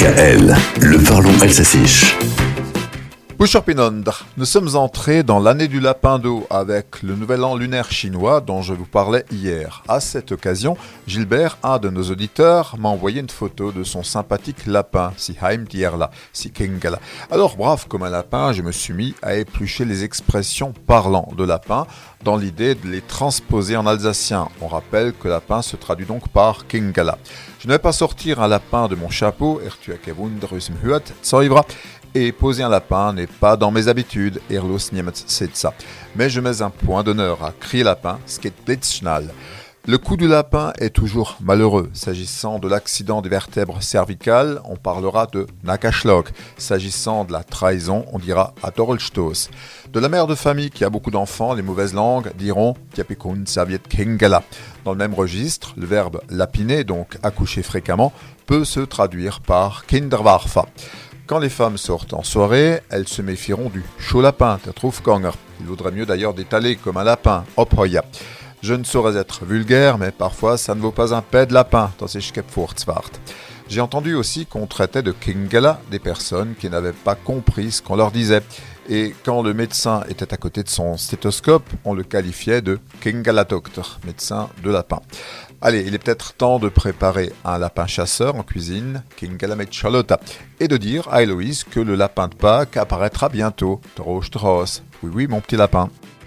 DKL, le parlons alsacien. Nous sommes entrés dans l'année du lapin d'eau avec le nouvel an lunaire chinois dont je vous parlais hier. À cette occasion, Gilbert, un de nos auditeurs, m'a envoyé une photo de son sympathique lapin, si Heim Tierla, si Kingala. Alors, brave comme un lapin, je me suis mis à éplucher les expressions parlant de lapin dans l'idée de les transposer en alsacien. On rappelle que lapin se traduit donc par Kingala. Je ne vais pas sortir un lapin de mon chapeau, et poser un lapin n'est pas dans mes habitudes, Erlos c'est ça. Mais je mets un point d'honneur à crier lapin, Sketblitzschnall. Le coup du lapin est toujours malheureux. S'agissant de l'accident des vertèbres cervicales, on parlera de Nakashlock. S'agissant de la trahison, on dira Atorolstos. De la mère de famille qui a beaucoup d'enfants, les mauvaises langues diront Tiapikun Saviet Kingala. Dans le même registre, le verbe lapiner, donc accoucher fréquemment, peut se traduire par Kinderwarfa. Quand les femmes sortent en soirée, elles se méfieront du chaud lapin, Il vaudrait mieux d'ailleurs d'étaler comme un lapin, ophoya. Je ne saurais être vulgaire, mais parfois ça ne vaut pas un pet de lapin, dans ces J'ai entendu aussi qu'on traitait de kingala des personnes qui n'avaient pas compris ce qu'on leur disait. Et quand le médecin était à côté de son stéthoscope, on le qualifiait de kingala doctor, médecin de lapin. Allez, il est peut-être temps de préparer un lapin chasseur en cuisine, King Charlotta, et de dire à Héloïse que le lapin de Pâques apparaîtra bientôt. Troche, Oui, oui, mon petit lapin.